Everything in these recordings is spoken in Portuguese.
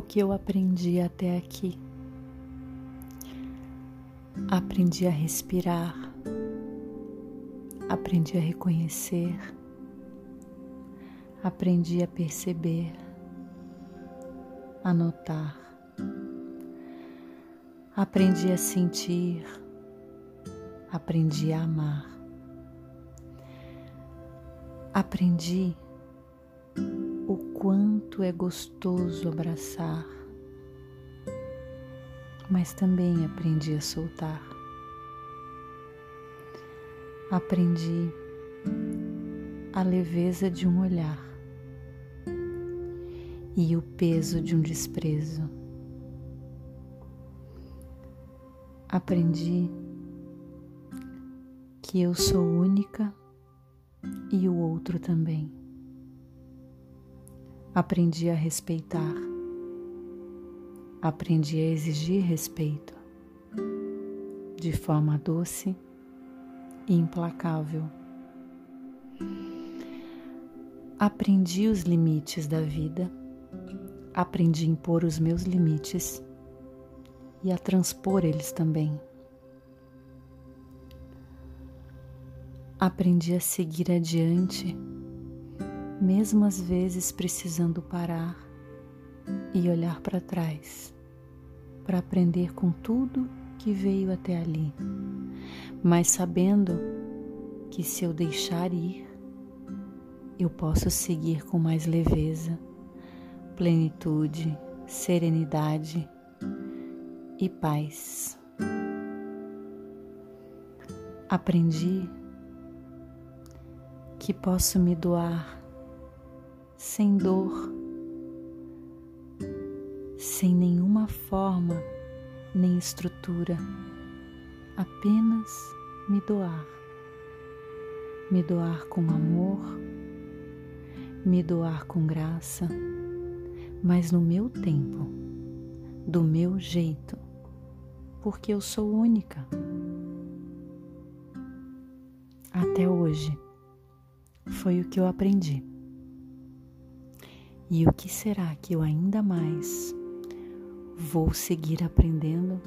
que eu aprendi até aqui. Aprendi a respirar, aprendi a reconhecer, aprendi a perceber, a notar, aprendi a sentir, aprendi a amar, aprendi o quanto é gostoso abraçar, mas também aprendi a soltar. Aprendi a leveza de um olhar e o peso de um desprezo. Aprendi que eu sou única e o outro também. Aprendi a respeitar. Aprendi a exigir respeito de forma doce e implacável. Aprendi os limites da vida, aprendi a impor os meus limites e a transpor eles também. Aprendi a seguir adiante mesmo às vezes precisando parar e olhar para trás, para aprender com tudo que veio até ali, mas sabendo que se eu deixar ir, eu posso seguir com mais leveza, plenitude, serenidade e paz. Aprendi que posso me doar sem dor, sem nenhuma forma nem estrutura, apenas me doar. Me doar com amor, me doar com graça, mas no meu tempo, do meu jeito, porque eu sou única. Até hoje foi o que eu aprendi. E o que será que eu ainda mais vou seguir aprendendo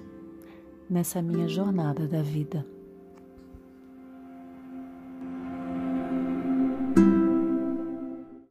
nessa minha jornada da vida?